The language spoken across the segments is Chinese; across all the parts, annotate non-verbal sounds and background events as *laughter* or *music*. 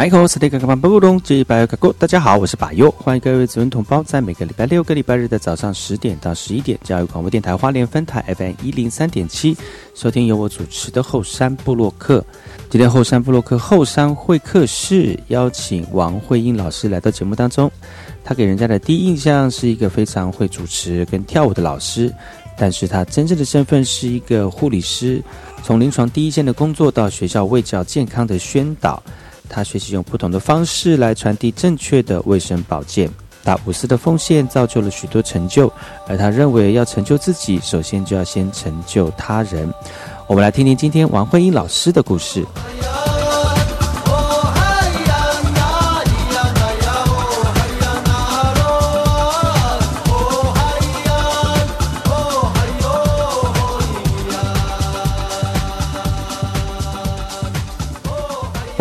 大家好，我是把佑，欢迎各位子文同胞在每个礼拜六、个礼拜日的早上十点到十一点，教育广播电台花莲分台 FM 一零三点七，收听由我主持的后山部落客。今天后山部落客后山会客室邀请王慧英老师来到节目当中，他给人家的第一印象是一个非常会主持跟跳舞的老师，但是他真正的身份是一个护理师，从临床第一线的工作到学校卫教健康的宣导。他学习用不同的方式来传递正确的卫生保健，他无私的奉献造就了许多成就。而他认为要成就自己，首先就要先成就他人。我们来听听今天王慧英老师的故事。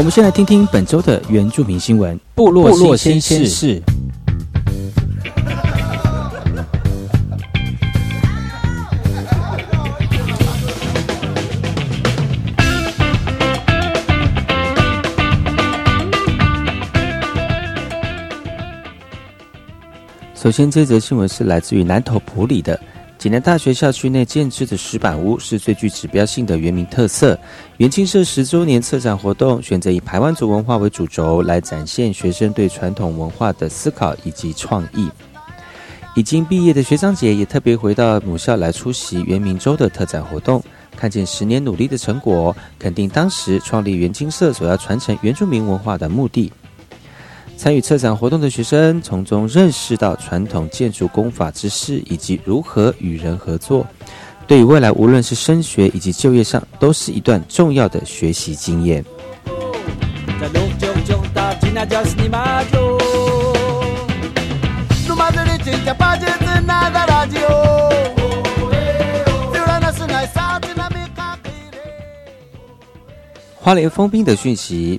们先来听听本周的原住民新闻。部落部落先先事。首先，这则新闻是来自于南投埔里的。济南大学校区内建制的石板屋是最具指标性的原民特色。元庆社十周年策展活动选择以排湾族文化为主轴，来展现学生对传统文化的思考以及创意。已经毕业的学长姐也特别回到母校来出席元明周的特展活动，看见十年努力的成果，肯定当时创立元青社所要传承原住民文化的目的。参与策展活动的学生，从中认识到传统建筑工法知识以及如何与人合作，对于未来无论是升学以及就业上，都是一段重要的学习经验。花莲封冰的讯息。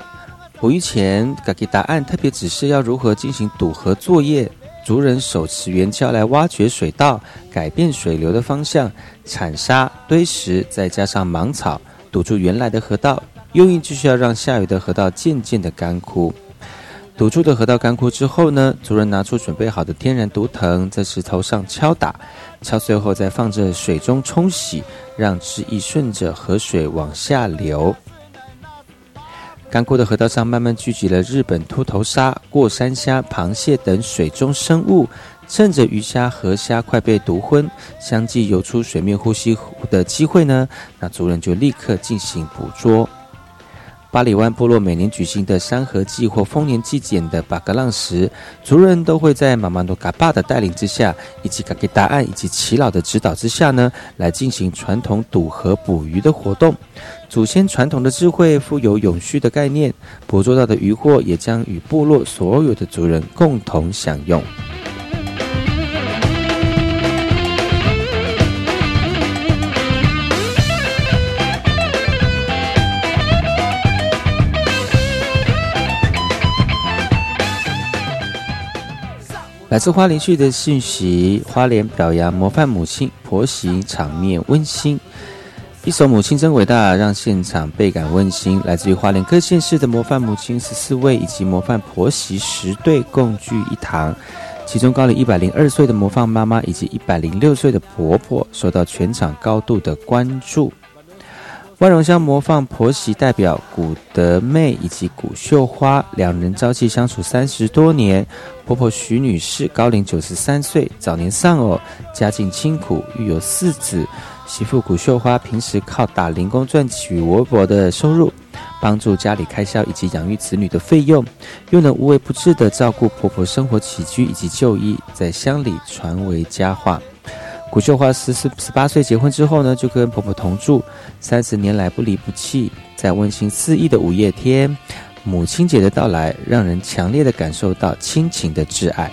捕鱼前，给给答案特别指示要如何进行堵河作业。族人手持圆锹来挖掘水道，改变水流的方向，铲沙堆石，再加上芒草堵住原来的河道。用意就是要让下游的河道渐渐的干枯。堵住的河道干枯之后呢，族人拿出准备好的天然毒藤，在石头上敲打，敲碎后再放着水中冲洗，让汁液顺着河水往下流。干枯的河道上慢慢聚集了日本秃头鲨、过山虾、螃蟹等水中生物。趁着鱼虾、河虾快被毒昏，相继游出水面呼吸的机会呢，那族人就立刻进行捕捉。巴里湾部落每年举行的山河祭或丰年祭典的巴格浪时，族人都会在马马诺嘎巴的带领之下，以及嘎给答案以及耆老的指导之下呢，来进行传统渡河捕鱼的活动。祖先传统的智慧富有永续的概念，捕捉到的渔获也将与部落所有的族人共同享用。来自花莲区的信息：花莲表扬模范母亲婆媳，场面温馨。一首《母亲真伟大》，让现场倍感温馨。来自于花莲各县市的模范母亲十四位，以及模范婆媳十对，共聚一堂。其中高龄一百零二岁的模范妈妈，以及一百零六岁的婆婆，受到全场高度的关注。万荣乡模范婆媳代表古德妹以及古秀花两人朝夕相处三十多年。婆婆徐女士高龄九十三岁，早年丧偶，家境清苦，育有四子。媳妇古秀花平时靠打零工赚取微薄的收入，帮助家里开销以及养育子女的费用，又能无微不至的照顾婆婆生活起居以及就医，在乡里传为佳话。古秀华十四十八岁结婚之后呢，就跟婆婆同住，三十年来不离不弃。在温馨四溢的五月天，母亲节的到来，让人强烈的感受到亲情的挚爱。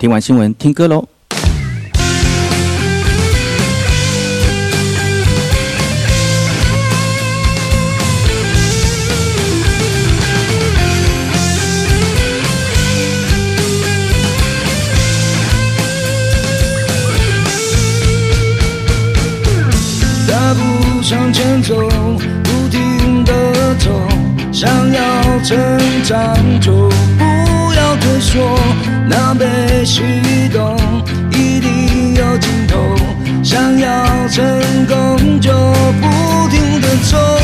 听完新闻，听歌喽。大步向前走，不停的走，想要成长就不要退缩。那被启动，一定有尽头。想要成功，就不停的走。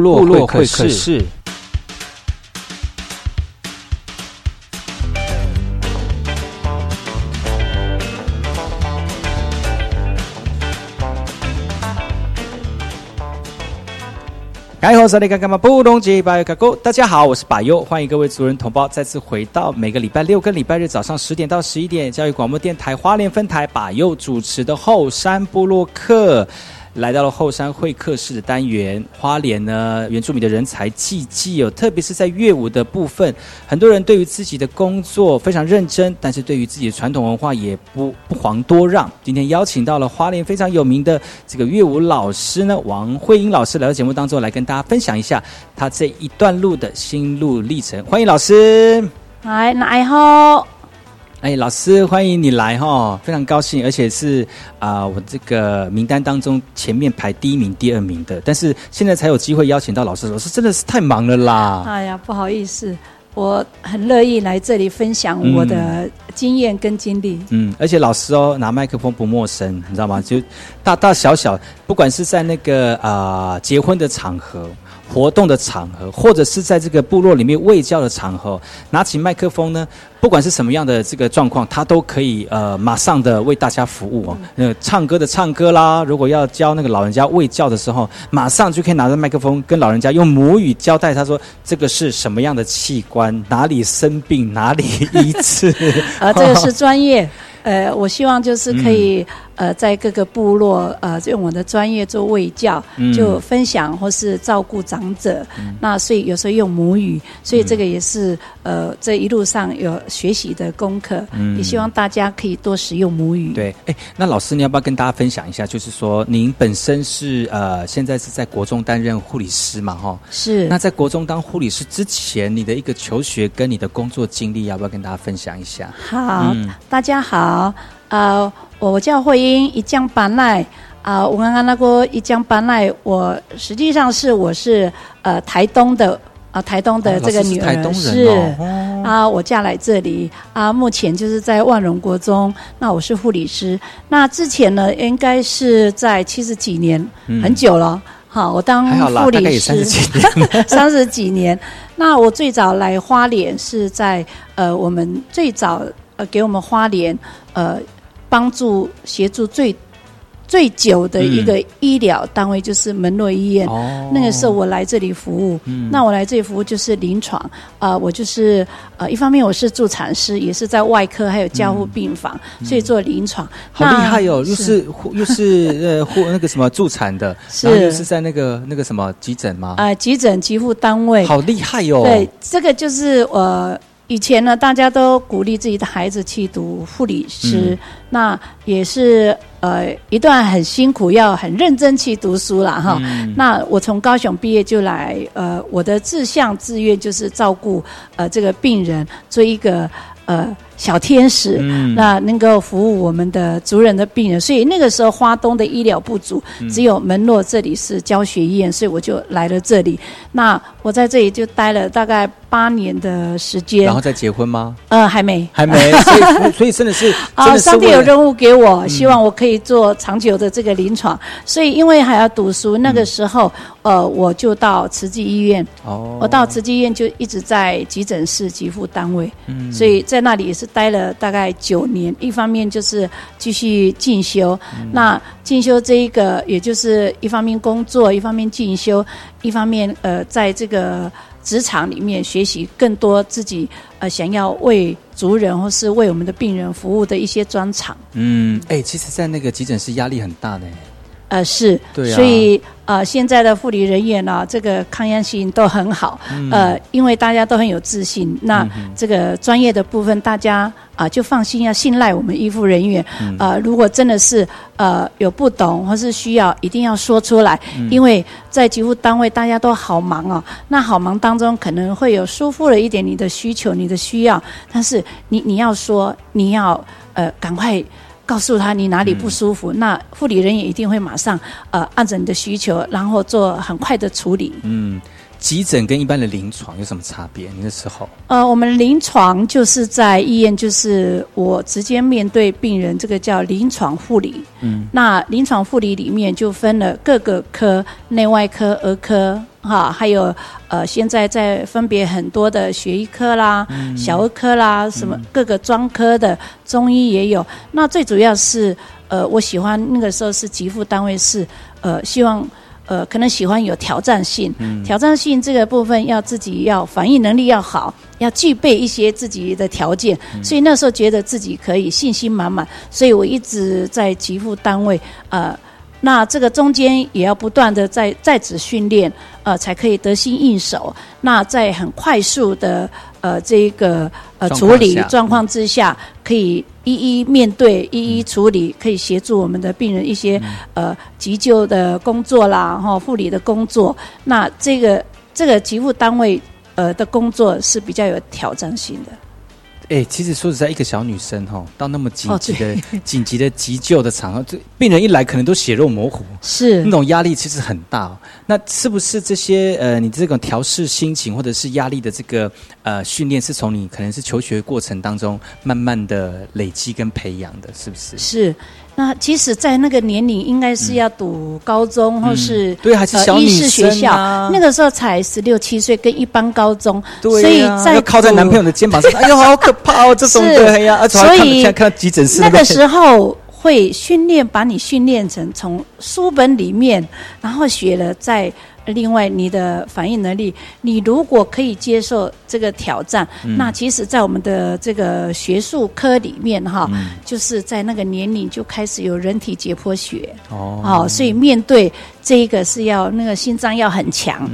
部落会客室。哎，好，萨利嘎嘎嘛布隆吉巴尤卡沟，大家好，我是巴尤，欢迎各位族人同胞再次回到每个礼拜六跟礼拜日早上十点到十一点，教育广播电台花莲分台巴尤主持的后山部落客。来到了后山会客室的单元，花莲呢原住民的人才济济哦，特别是在乐舞的部分，很多人对于自己的工作非常认真，但是对于自己的传统文化也不不遑多让。今天邀请到了花莲非常有名的这个乐舞老师呢，王慧英老师来到节目当中来跟大家分享一下他这一段路的心路历程。欢迎老师，嗨，那好。哎，老师，欢迎你来哈，非常高兴，而且是啊，我这个名单当中前面排第一名、第二名的，但是现在才有机会邀请到老师，老师真的是太忙了啦。哎呀，不好意思，我很乐意来这里分享我的经验跟经历。嗯，而且老师哦，拿麦克风不陌生，你知道吗？就大大小小，不管是在那个啊结婚的场合。活动的场合，或者是在这个部落里面喂教的场合，拿起麦克风呢，不管是什么样的这个状况，他都可以呃马上的为大家服务哦。呃，唱歌的唱歌啦，如果要教那个老人家喂教的时候，马上就可以拿着麦克风跟老人家用母语交代，他说这个是什么样的器官，哪里生病哪里医治。啊，*laughs* 这个是专业。*laughs* 呃，我希望就是可以。呃，在各个部落，呃，用我的专业做卫教，就分享或是照顾长者。那所以有时候用母语，所以这个也是呃，这一路上有学习的功课。也希望大家可以多使用母语。对，哎，那老师你要不要跟大家分享一下？就是说，您本身是呃，现在是在国中担任护理师嘛？哈，是。那在国中当护理师之前，你的一个求学跟你的工作经历，要不要跟大家分享一下？好，大家好，呃。我叫慧英，一江班来啊！我刚刚那个一江班来，我实际上是我是呃台东的啊，台东的这个女儿是啊，我嫁来这里啊，目前就是在万荣国中，那我是护理师。那之前呢，应该是在七十几年，很久了。好，我当护理师 *laughs* 三十几年。那我最早来花莲是在呃，我们最早呃给我们花莲呃。帮助协助最最久的一个医疗单位就是门诺医院。那个时候我来这里服务，那我来这里服务就是临床。呃，我就是呃，一方面我是助产师，也是在外科还有加护病房，所以做临床。好厉害哦！又是又是呃护那个什么助产的，然后又是在那个那个什么急诊吗？啊，急诊急护单位。好厉害哟！对，这个就是呃。以前呢，大家都鼓励自己的孩子去读护理师，那也是呃一段很辛苦，要很认真去读书了哈。那我从高雄毕业就来，呃，我的志向志愿就是照顾呃这个病人，做一个呃。小天使，那能够服务我们的族人的病人，所以那个时候花东的医疗不足，只有门诺这里是教学医院，所以我就来了这里。那我在这里就待了大概八年的时间。然后再结婚吗？呃，还没，还没。*laughs* 所以，所以真的是啊，上帝有任务给我，希望我可以做长久的这个临床。所以，因为还要读书，那个时候，呃，我就到慈济医院。哦，我到慈济医院就一直在急诊室急护单位。嗯，所以在那里也是。待了大概九年，一方面就是继续进修，那进修这一个，也就是一方面工作，一方面进修，一方面呃，在这个职场里面学习更多自己呃想要为族人或是为我们的病人服务的一些专长。嗯，哎，其实，在那个急诊室压力很大的。呃，是，所以呃，现在的护理人员呢，这个抗压性都很好，呃，因为大家都很有自信，那这个专业的部分，大家啊就放心要信赖我们医护人员，呃，如果真的是呃有不懂或是需要，一定要说出来，因为在急护单位大家都好忙哦，那好忙当中可能会有疏忽了一点你的需求、你的需要，但是你你要说，你要呃赶快。告诉他你哪里不舒服，那护理人员一定会马上呃按照你的需求，然后做很快的处理。嗯，急诊跟一般的临床有什么差别？那时候？呃，我们临床就是在医院，就是我直接面对病人，这个叫临床护理。嗯，那临床护理里面就分了各个科，内外科、儿科。哈，还有呃，现在在分别很多的血医科啦、小儿科啦，什么各个专科的中医也有。那最主要是呃，我喜欢那个时候是急付单位是呃，希望呃，可能喜欢有挑战性，挑战性这个部分要自己要反应能力要好，要具备一些自己的条件，所以那时候觉得自己可以信心满满，所以我一直在极富单位，呃，那这个中间也要不断的在在职训练，呃，才可以得心应手。那在很快速的呃这一个呃处理状况之下，可以。一一面对，一一处理，可以协助我们的病人一些呃急救的工作啦，哈护理的工作。那这个这个急护单位呃的工作是比较有挑战性的。哎，其实说实在，一个小女生哈，到那么紧急的、*laughs* 紧急的急救的场合，这病人一来，可能都血肉模糊，是那种压力其实很大。那是不是这些呃，你这种调试心情或者是压力的这个呃训练，是从你可能是求学过程当中慢慢的累积跟培养的，是不是？是。那其实在那个年龄，应该是要读高中或是对还是小女生那个时候才十六七岁，跟一般高中，所以在靠在男朋友的肩膀上，*laughs* 哎呦，好可怕哦！这种对呀，所以看看急诊室那个时候会训练，把你训练成从书本里面，然后学了在。另外，你的反应能力，你如果可以接受这个挑战，那其实，在我们的这个学术科里面，哈，就是在那个年龄就开始有人体解剖学，哦，所以面对。这一个是要那个心脏要很强，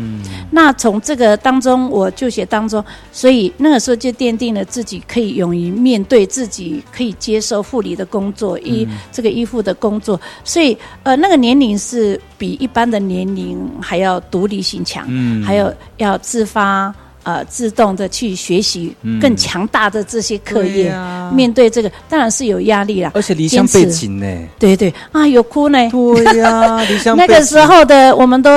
那从这个当中我就写当中，所以那个时候就奠定了自己可以勇于面对自己可以接受护理的工作，医这个医护的工作，所以呃那个年龄是比一般的年龄还要独立性强，还有要自发。呃，自动的去学习更强大的这些课业，面对这个当然是有压力啦。而且离乡背景呢？对对啊，有哭呢。对呀，*laughs* 离乡那个时候的，我们都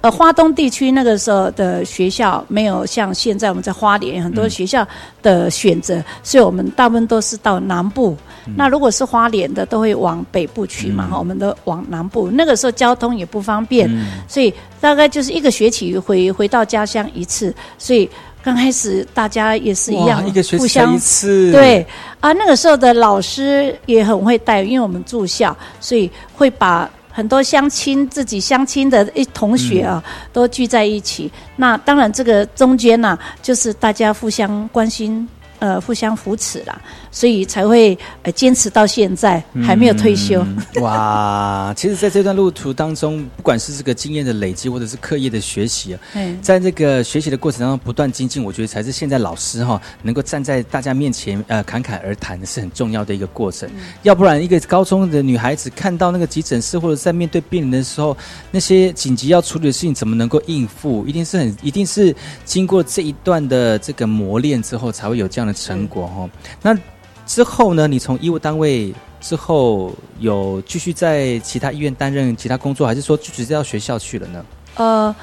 呃，花东地区那个时候的学校没有像现在我们在花莲很多学校的选择，所以我们大部分都是到南部。那如果是花莲的，都会往北部去嘛，哈，我们都往南部。那个时候交通也不方便，所以大概就是一个学期回回到家乡一次，所以。刚开始大家也是一样，一个学期一次。对啊，那个时候的老师也很会带，因为我们住校，所以会把很多相亲、自己相亲的一同学啊，都聚在一起。那当然，这个中间呢，就是大家互相关心。呃，互相扶持啦，所以才会呃坚持到现在，还没有退休。哇，其实，在这段路途当中，不管是这个经验的累积，或者是课业的学习啊，在这个学习的过程当中不断精进，我觉得才是现在老师哈能够站在大家面前呃侃侃而谈是很重要的一个过程。要不然，一个高中的女孩子看到那个急诊室或者在面对病人的时候，那些紧急要处理的事情怎么能够应付？一定是很，一定是经过这一段的这个磨练之后，才会有这样。成果哈，那之后呢？你从医务单位之后有继续在其他医院担任其他工作，还是说就直接到学校去了呢？呃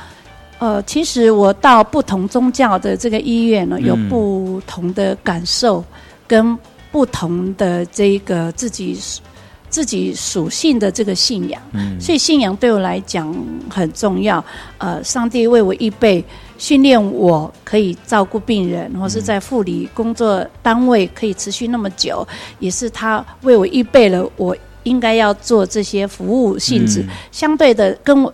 呃，其实我到不同宗教的这个医院呢，有不同的感受，跟不同的这个自己自己属性的这个信仰，所以信仰对我来讲很重要。呃，上帝为我预备。训练我可以照顾病人，或是在护理工作单位可以持续那么久，也是他为我预备了我应该要做这些服务性质。相对的，跟我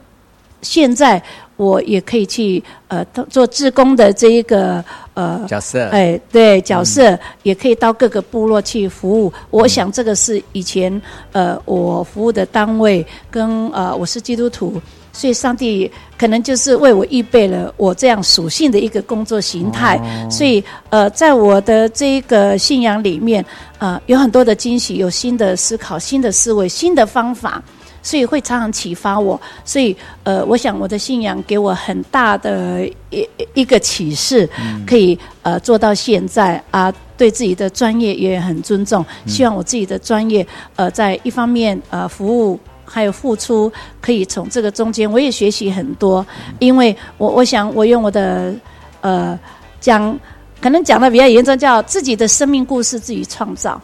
现在我也可以去呃做志工的这一个呃角色，哎，对角色也可以到各个部落去服务。我想这个是以前呃我服务的单位跟呃我是基督徒。所以，上帝可能就是为我预备了我这样属性的一个工作形态。所以，呃，在我的这个信仰里面，呃，有很多的惊喜，有新的思考、新的思维、新的方法，所以会常常启发我。所以，呃，我想我的信仰给我很大的一一个启示，可以呃做到现在啊，对自己的专业也很尊重。希望我自己的专业，呃，在一方面呃服务。还有付出，可以从这个中间，我也学习很多。因为我我想，我用我的呃讲，可能讲的比较严重，叫自己的生命故事自己创造。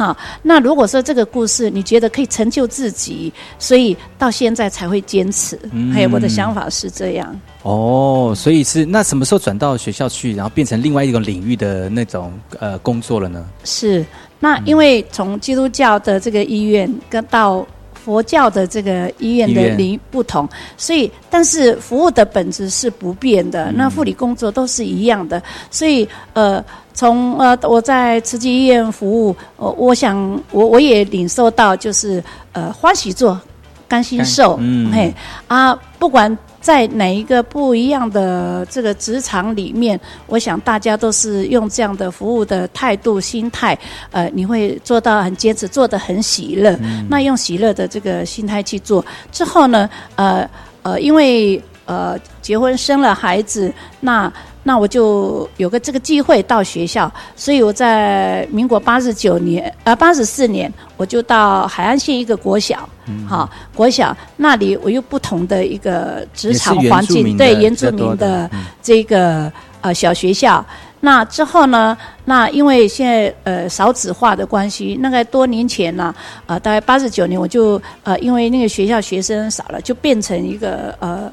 好，那如果说这个故事你觉得可以成就自己，所以到现在才会坚持。还有我的想法是这样。哦，所以是那什么时候转到学校去，然后变成另外一个领域的那种呃工作了呢？是，那因为从基督教的这个医院跟到。佛教的这个医院的领不同，所以但是服务的本质是不变的。那护理工作都是一样的，所以呃，从呃我在慈济医院服务，我我想我我也领受到就是呃欢喜做，甘心受，嗯嘿啊，不管。在哪一个不一样的这个职场里面，我想大家都是用这样的服务的态度、心态，呃，你会做到很坚持，做得很喜乐。那用喜乐的这个心态去做之后呢，呃呃，因为呃结婚生了孩子，那。那我就有个这个机会到学校，所以我在民国八十九年，呃八十四年，我就到海岸县一个国小，好国小那里我有不同的一个职场环境，对原住民的这个呃小学校。那之后呢，那因为现在呃少子化的关系，那个多年前呢，呃大概八十九年，我就呃因为那个学校学生少了，就变成一个呃。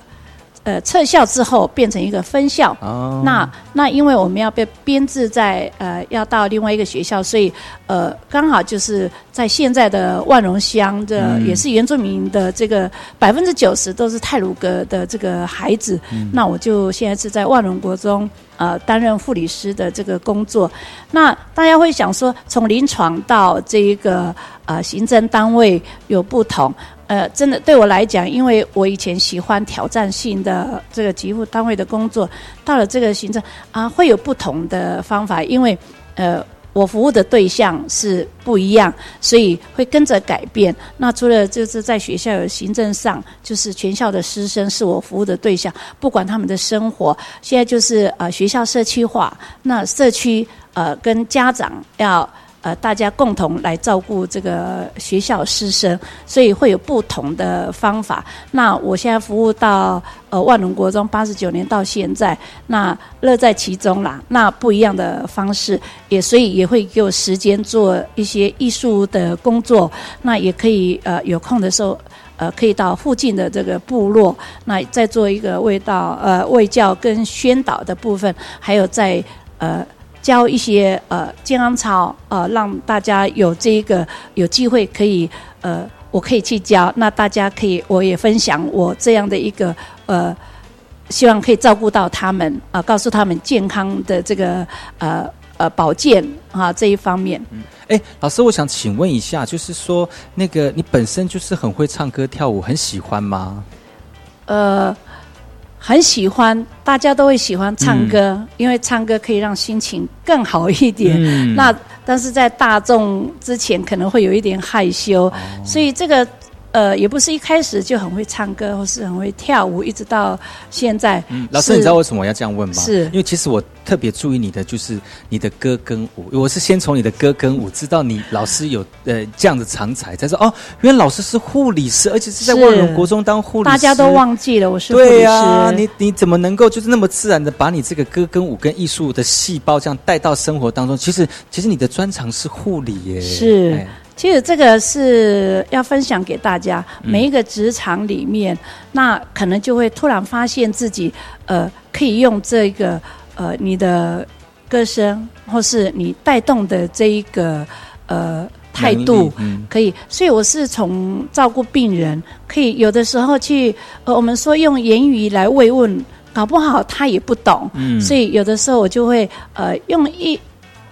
呃，撤校之后变成一个分校，那那因为我们要被编制在呃，要到另外一个学校，所以呃，刚好就是在现在的万荣乡的，也是原住民的这个百分之九十都是泰鲁格的这个孩子，那我就现在是在万荣国中呃担任护理师的这个工作。那大家会想说，从临床到这一个呃行政单位有不同。呃，真的对我来讲，因为我以前喜欢挑战性的这个级务单位的工作，到了这个行政啊，会有不同的方法，因为呃，我服务的对象是不一样，所以会跟着改变。那除了就是在学校有行政上，就是全校的师生是我服务的对象，不管他们的生活，现在就是呃学校社区化，那社区呃跟家长要。呃，大家共同来照顾这个学校师生，所以会有不同的方法。那我现在服务到呃万隆国中八十九年到现在，那乐在其中啦。那不一样的方式，也所以也会给我时间做一些艺术的工作。那也可以呃有空的时候，呃可以到附近的这个部落，那再做一个味道呃卫教跟宣导的部分，还有在呃。教一些呃健康操，呃让大家有这一个有机会可以呃我可以去教，那大家可以我也分享我这样的一个呃希望可以照顾到他们啊，告诉他们健康的这个呃呃保健啊这一方面。嗯，哎，老师，我想请问一下，就是说那个你本身就是很会唱歌跳舞，很喜欢吗？呃。很喜欢，大家都会喜欢唱歌，因为唱歌可以让心情更好一点。那但是在大众之前可能会有一点害羞，所以这个。呃，也不是一开始就很会唱歌，或是很会跳舞，一直到现在。嗯，老师，你知道为什么我要这样问吗？是因为其实我特别注意你的，就是你的歌跟舞。我是先从你的歌跟舞知道你老师有呃这样的长才，才说哦，原来老师是护理师，而且是在万荣国中当护理师。大家都忘记了我是护理师。对啊，你你怎么能够就是那么自然的把你这个歌跟舞跟艺术的细胞这样带到生活当中？其实其实你的专长是护理耶。是。其实这个是要分享给大家，每一个职场里面，那可能就会突然发现自己，呃，可以用这个呃你的歌声，或是你带动的这一个呃态度，可以。所以我是从照顾病人，可以有的时候去，呃，我们说用言语来慰问，搞不好他也不懂，所以有的时候我就会呃用一。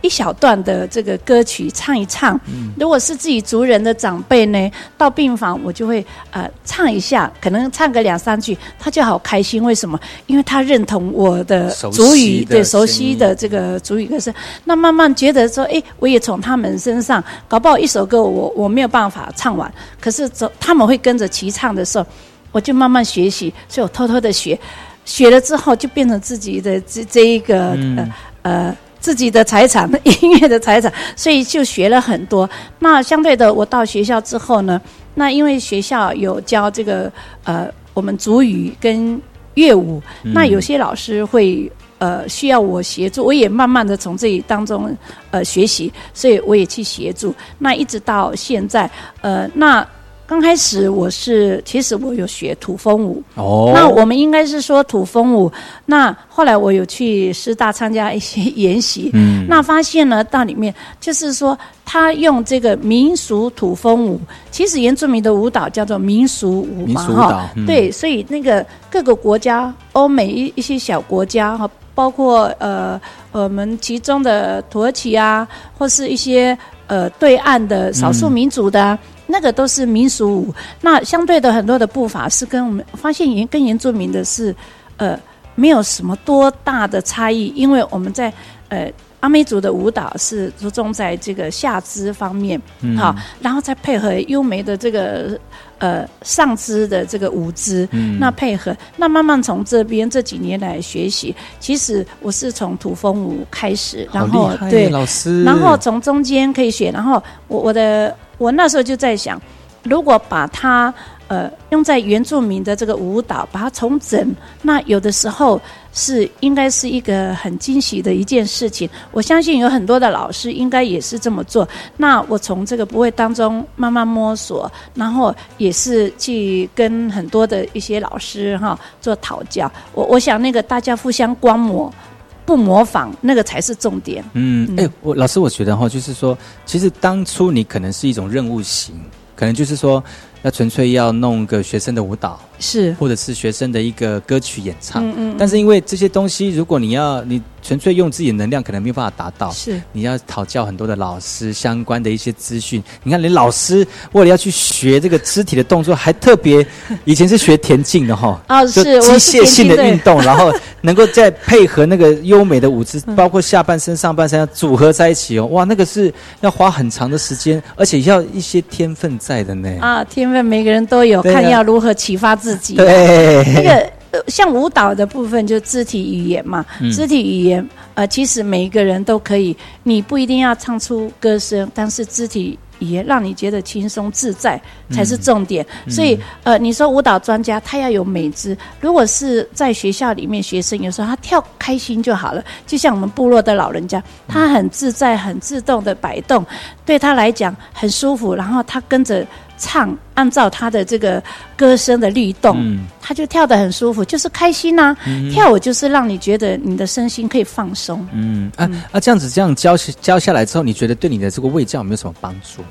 一小段的这个歌曲唱一唱，如果是自己族人的长辈呢，到病房我就会呃唱一下，可能唱个两三句，他就好开心。为什么？因为他认同我的族语，对熟悉的这个族语歌声。那慢慢觉得说，哎，我也从他们身上，搞不好一首歌我我没有办法唱完，可是走他们会跟着齐唱的时候，我就慢慢学习，所以我偷偷的学，学了之后就变成自己的这这一个呃呃。自己的财产，*laughs* 音乐的财产，所以就学了很多。那相对的，我到学校之后呢，那因为学校有教这个呃，我们主语跟乐舞，那有些老师会呃需要我协助，我也慢慢的从这里当中呃学习，所以我也去协助。那一直到现在，呃，那刚开始我是，其实我有学土风舞。哦，那我们应该是说土风舞。那后来我有去师大参加一些研习，嗯，那发现呢，到里面就是说，他用这个民俗土风舞，其实原住民的舞蹈叫做民俗舞嘛，哈，对，所以那个各个国家，欧美一一些小国家哈，包括呃我们其中的土耳其啊，或是一些呃对岸的少数民族的。那个都是民俗舞，那相对的很多的步伐是跟我们发现原跟原住民的是，呃，没有什么多大的差异，因为我们在呃阿美族的舞蹈是着重在这个下肢方面，好，然后再配合优美的这个呃上肢的这个舞姿，那配合，那慢慢从这边这几年来学习，其实我是从土风舞开始，然后对老师，然后从中间可以学，然后我我的。我那时候就在想，如果把它呃用在原住民的这个舞蹈，把它重整，那有的时候是应该是一个很惊喜的一件事情。我相信有很多的老师应该也是这么做。那我从这个不会当中慢慢摸索，然后也是去跟很多的一些老师哈做讨教。我我想那个大家互相观摩。不模仿那个才是重点。嗯，哎，我老师，我觉得哈，就是说，其实当初你可能是一种任务型，可能就是说。那纯粹要弄个学生的舞蹈，是，或者是学生的一个歌曲演唱。嗯嗯。但是因为这些东西，如果你要你纯粹用自己的能量，可能没有办法达到。是。你要讨教很多的老师相关的一些资讯。你看，连老师为了要去学这个肢体的动作，还特别以前是学田径的哈。*laughs* 哦，是。机械性的运动，*laughs* 然后能够再配合那个优美的舞姿，包括下半身、上半身要组合在一起哦。哇，那个是要花很长的时间，而且要一些天分在的呢。啊，天分。每个人都有看要如何启发自己。对，那个像舞蹈的部分，就肢体语言嘛。肢体语言，呃，其实每一个人都可以，你不一定要唱出歌声，但是肢体。也让你觉得轻松自在才是重点，所以呃，你说舞蹈专家他要有美姿，如果是在学校里面学生，有时候他跳开心就好了，就像我们部落的老人家，他很自在、很自动的摆动，对他来讲很舒服，然后他跟着唱，按照他的这个歌声的律动，他就跳得很舒服，就是开心呐。跳舞就是让你觉得你的身心可以放松。嗯啊啊，这样子这样教教下来之后，你觉得对你的这个卫教有没有什么帮助？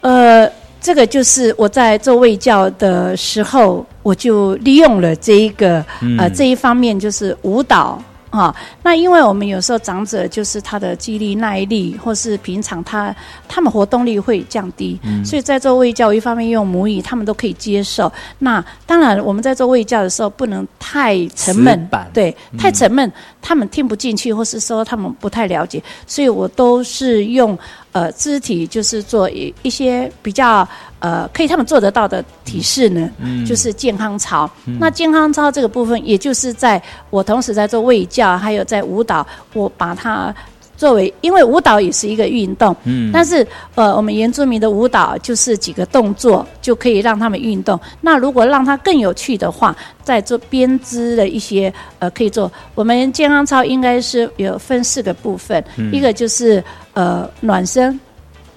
呃，这个就是我在做卫教的时候，我就利用了这一个呃这一方面，就是舞蹈。啊，那因为我们有时候长者就是他的记忆力、耐力，或是平常他他们活动力会降低，所以在做卫教一方面用母语，他们都可以接受。那当然我们在做卫教的时候不能太沉闷，对，太沉闷他们听不进去，或是说他们不太了解，所以我都是用呃肢体，就是做一一些比较。呃，可以他们做得到的体式呢，就是健康操。那健康操这个部分，也就是在我同时在做卫教，还有在舞蹈，我把它作为，因为舞蹈也是一个运动。嗯。但是呃，我们原住民的舞蹈就是几个动作就可以让他们运动。那如果让它更有趣的话，在做编织的一些呃，可以做。我们健康操应该是有分四个部分，一个就是呃暖身。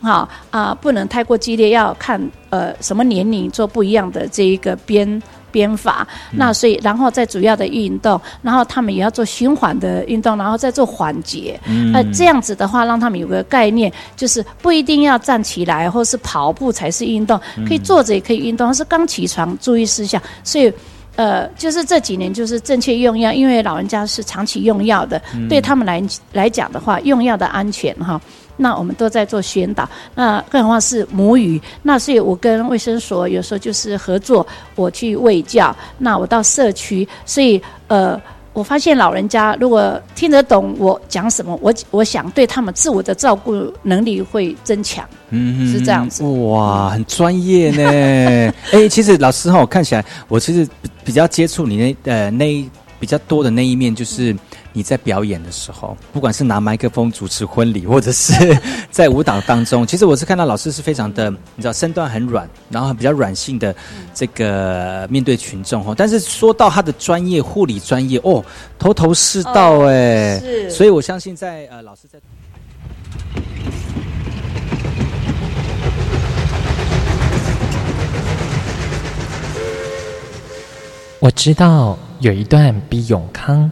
好啊，不能太过激烈，要看呃什么年龄做不一样的这一个编编法。那所以，然后再主要的运动，然后他们也要做循环的运动，然后再做缓解。呃，这样子的话，让他们有个概念，就是不一定要站起来或是跑步才是运动，可以坐着也可以运动，是刚起床注意事项。所以，呃，就是这几年就是正确用药，因为老人家是长期用药的，对他们来来讲的话，用药的安全哈。那我们都在做宣导，那更何况是母语。那所以我跟卫生所有时候就是合作，我去喂教。那我到社区，所以呃，我发现老人家如果听得懂我讲什么，我我想对他们自我的照顾能力会增强。嗯，是这样子。哇，很专业呢。哎，其实老师哈，我看起来我其实比较接触你那呃那比较多的那一面就是。你在表演的时候，不管是拿麦克风主持婚礼，或者是 *laughs* 在舞蹈当中，其实我是看到老师是非常的，你知道身段很软，然后比较软性的这个面对群众哈。但是说到他的专业护理专业哦，头头是道哎，是，所以我相信在呃老师在，我知道有一段比永康。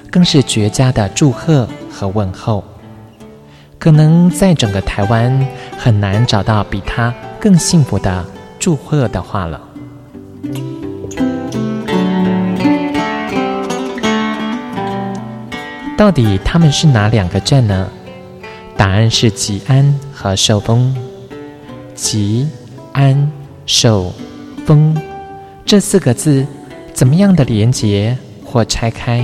更是绝佳的祝贺和问候，可能在整个台湾很难找到比他更幸福的祝贺的话了。到底他们是哪两个镇呢？答案是吉安和寿丰。吉安寿丰这四个字，怎么样的连结或拆开，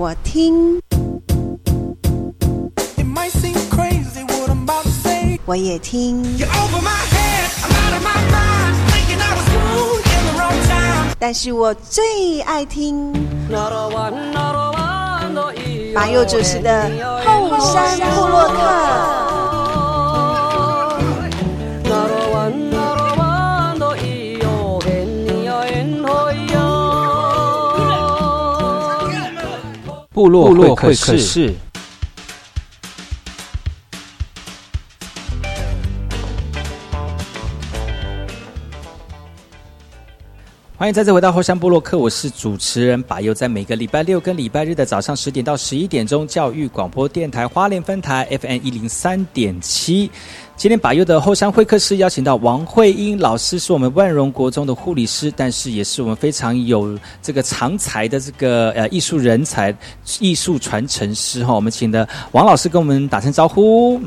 我听，我也听，但是我最爱听。马佑主持的后山部落客。部落会客室。欢迎再次回到后山部落客，我是主持人把佑，在每个礼拜六跟礼拜日的早上十点到十一点钟，教育广播电台花莲分台 FM 一零三点七。今天把优的后山会客室邀请到王慧英老师，是我们万荣国中的护理师，但是也是我们非常有这个长才的这个呃艺术人才、艺术传承师哈。我们请的王老师跟我们打声招呼，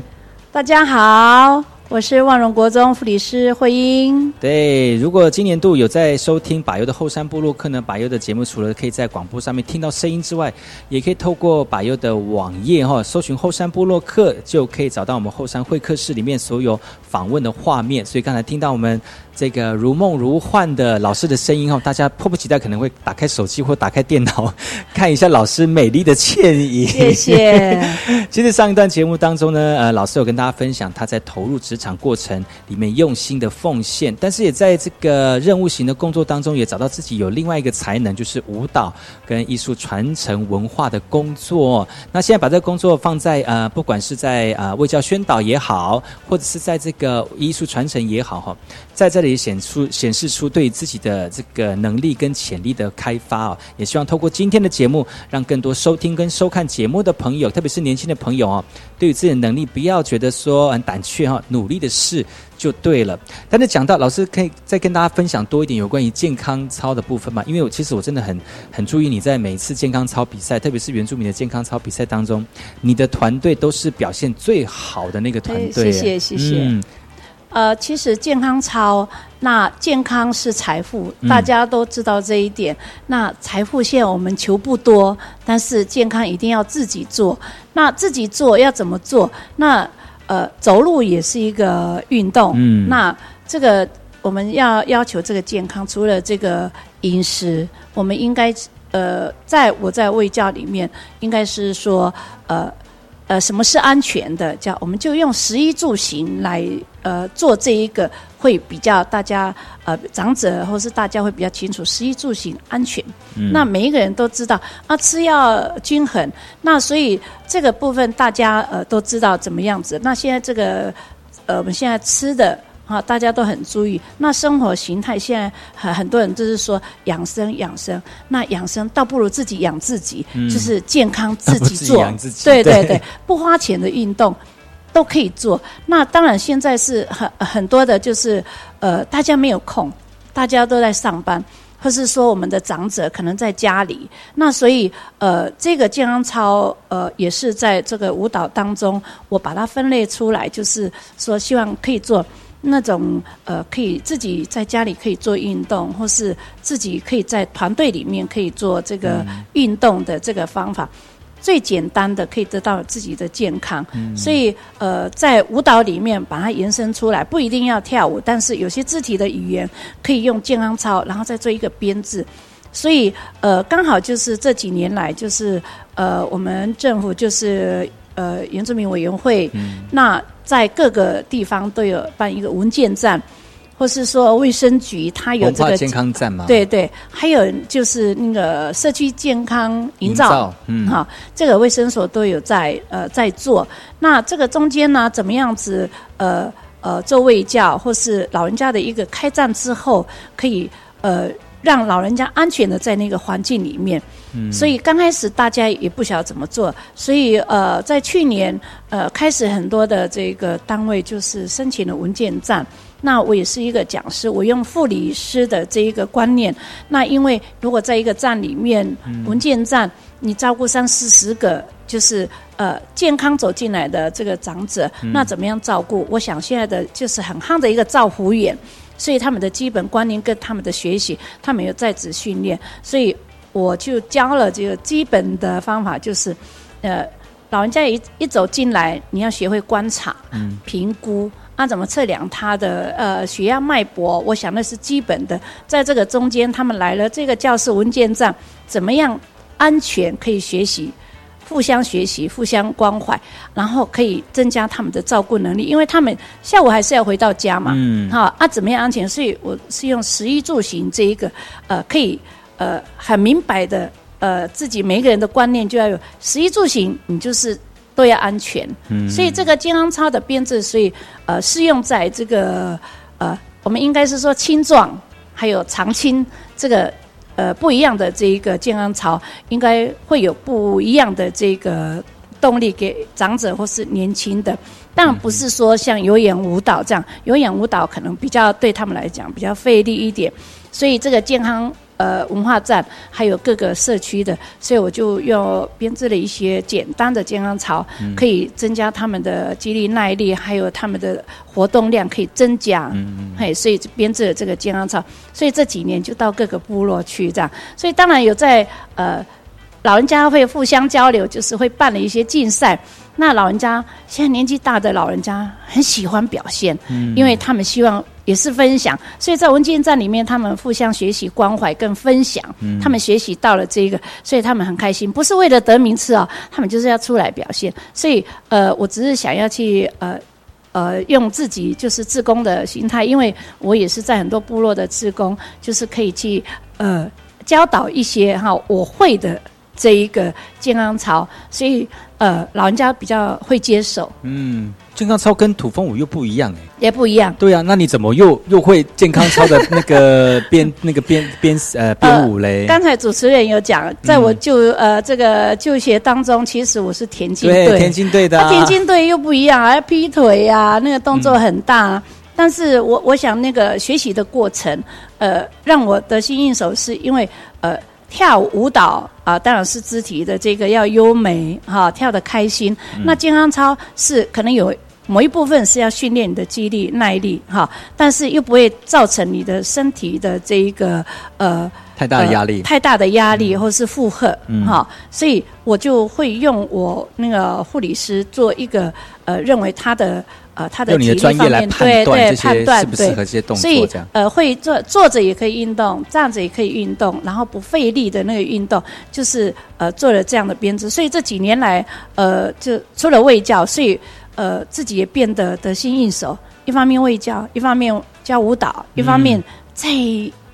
大家好。我是万荣国中副理师惠英。对，如果今年度有在收听百优的后山部落客呢，百优的节目除了可以在广播上面听到声音之外，也可以透过百优的网页哈，搜寻后山部落客，就可以找到我们后山会客室里面所有访问的画面。所以刚才听到我们。这个如梦如幻的老师的声音哦，大家迫不及待可能会打开手机或打开电脑 *laughs* 看一下老师美丽的倩影。谢谢。*laughs* 其实上一段节目当中呢，呃，老师有跟大家分享他在投入职场过程里面用心的奉献，但是也在这个任务型的工作当中也找到自己有另外一个才能，就是舞蹈跟艺术传承文化的工作。那现在把这个工作放在呃，不管是在呃卫教宣导也好，或者是在这个艺术传承也好哈。在这里显出显示出对自己的这个能力跟潜力的开发啊，也希望透过今天的节目，让更多收听跟收看节目的朋友，特别是年轻的朋友啊，对于自己的能力不要觉得说很胆怯哈，努力的试就对了。但是讲到老师可以再跟大家分享多一点有关于健康操的部分嘛？因为我其实我真的很很注意你在每一次健康操比赛，特别是原住民的健康操比赛当中，你的团队都是表现最好的那个团队。谢谢谢谢。呃，其实健康操，那健康是财富，大家都知道这一点。那财富现在我们求不多，但是健康一定要自己做。那自己做要怎么做？那呃，走路也是一个运动。嗯，那这个我们要要求这个健康，除了这个饮食，我们应该呃，在我在卫教里面，应该是说呃。呃，什么是安全的？叫我们就用食衣住行来呃做这一个，会比较大家呃长者或是大家会比较清楚食衣住行安全。那每一个人都知道啊，吃要均衡。那所以这个部分大家呃都知道怎么样子。那现在这个呃我们现在吃的。啊，大家都很注意。那生活形态现在很很多人就是说养生养生，那养生倒不如自己养自己，就是健康自己做。对对对，不花钱的运动都可以做。那当然现在是很很多的，就是呃，大家没有空，大家都在上班，或是说我们的长者可能在家里。那所以呃，这个健康操呃也是在这个舞蹈当中，我把它分类出来，就是说希望可以做。那种呃，可以自己在家里可以做运动，或是自己可以在团队里面可以做这个运动的这个方法，最简单的可以得到自己的健康。所以呃，在舞蹈里面把它延伸出来，不一定要跳舞，但是有些肢体的语言可以用健康操，然后再做一个编制。所以呃，刚好就是这几年来，就是呃，我们政府就是呃原住民委员会那。在各个地方都有办一个文件站，或是说卫生局，它有这个健康站吗？对对，还有就是那个社区健康营造，嗯，哈，这个卫生所都有在呃在做。那这个中间呢，怎么样子呃呃做卫教，或是老人家的一个开站之后，可以呃让老人家安全的在那个环境里面。所以刚开始大家也不晓得怎么做，所以呃，在去年呃开始很多的这个单位就是申请了文件站。那我也是一个讲师，我用护理师的这一个观念。那因为如果在一个站里面文件站，你照顾三四十个就是呃健康走进来的这个长者，那怎么样照顾？我想现在的就是很夯的一个照护员，所以他们的基本观念跟他们的学习，他们有在职训练，所以。我就教了这个基本的方法，就是，呃，老人家一一走进来，你要学会观察、评估，啊，怎么测量他的呃血压、脉搏？我想那是基本的。在这个中间，他们来了这个教室文件站，怎么样安全可以学习，互相学习、互相关怀，然后可以增加他们的照顾能力，因为他们下午还是要回到家嘛。嗯，好啊，怎么样安全？所以我是用食衣住行这一个呃可以。呃，很明白的，呃，自己每一个人的观念就要有食衣住行，你就是都要安全。嗯，所以这个健康操的编制，所以呃，适用在这个呃，我们应该是说青壮还有长青这个呃不一样的这一个健康潮，应该会有不一样的这个动力给长者或是年轻的。但不是说像有氧舞蹈这样，有氧舞蹈可能比较对他们来讲比较费力一点，所以这个健康。呃，文化站还有各个社区的，所以我就又编制了一些简单的健康操，可以增加他们的肌力耐力，还有他们的活动量可以增加。嗯嗯。嘿，所以编制了这个健康操，所以这几年就到各个部落去这样。所以当然有在呃，老人家会互相交流，就是会办了一些竞赛。那老人家现在年纪大的老人家很喜欢表现，因为他们希望。也是分享，所以在文件站里面，他们互相学习、关怀跟分享。他们学习到了这个，所以他们很开心，不是为了得名次哦，他们就是要出来表现。所以，呃，我只是想要去呃呃用自己就是自工的心态，因为我也是在很多部落的自工，就是可以去呃教导一些哈我会的这一个健康操，所以呃老人家比较会接受。嗯。健康操跟土风舞又不一样哎，也不一样。对啊，那你怎么又又会健康操的那个编 *laughs* 那个编编呃编舞嘞？刚才主持人有讲，在我就呃这个就学当中，其实我是田径队，田径队的。田径队又不一样，还劈腿呀，那个动作很大。但是我我想那个学习的过程，呃，让我得心应手，是因为呃跳舞蹈啊，当然是肢体的这个要优美哈，跳得开心。那健康操是可能有。某一部分是要训练你的肌力、耐力，哈，但是又不会造成你的身体的这一个呃太大的压力、太大的压力或是负荷，哈，所以我就会用我那个护理师做一个呃，认为他的呃他的体力方面，对对判断对，所以呃会坐坐着也可以运动，站着也可以运动，然后不费力的那个运动，就是呃做了这样的编制，所以这几年来呃就除了卫教，所以。呃，自己也变得得心应手。一方面卫教，一方面教舞蹈，一方面在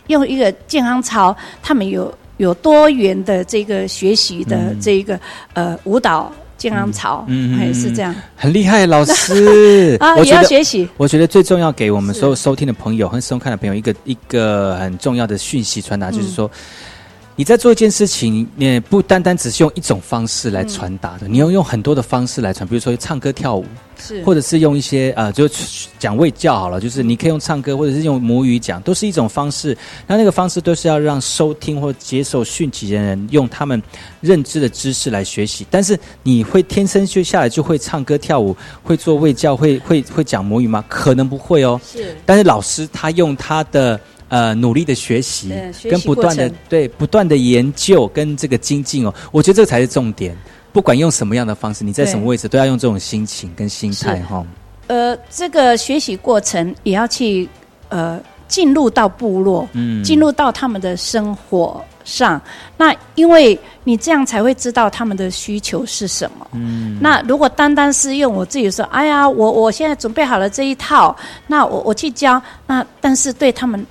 用一个健康操。他们有有多元的这个学习的这个呃舞蹈健康操，还是这样，很厉害，老师 *laughs* 啊，也要学习。我觉得最重要给我们所有收听的朋友和收看的朋友一个一个很重要的讯息传达，就是说。你在做一件事情，也不单单只是用一种方式来传达的，你要用很多的方式来传，比如说唱歌跳舞，是，或者是用一些呃，就讲卫教好了，就是你可以用唱歌，或者是用母语讲，都是一种方式。那那个方式都是要让收听或接受讯息的人用他们认知的知识来学习。但是你会天生就下来就会唱歌跳舞，会做卫教，会会会讲母语吗？可能不会哦。是，但是老师他用他的。呃，努力的学习，跟不断的对不断的研究跟这个精进哦，我觉得这个才是重点。不管用什么样的方式，你在什么位置，都要用这种心情跟心态哈。呃，这个学习过程也要去呃进入到部落，嗯，进入到他们的生活上。那因为你这样才会知道他们的需求是什么。嗯，那如果单单是用我自己说，哎呀，我我现在准备好了这一套，那我我去教，那但是对他们。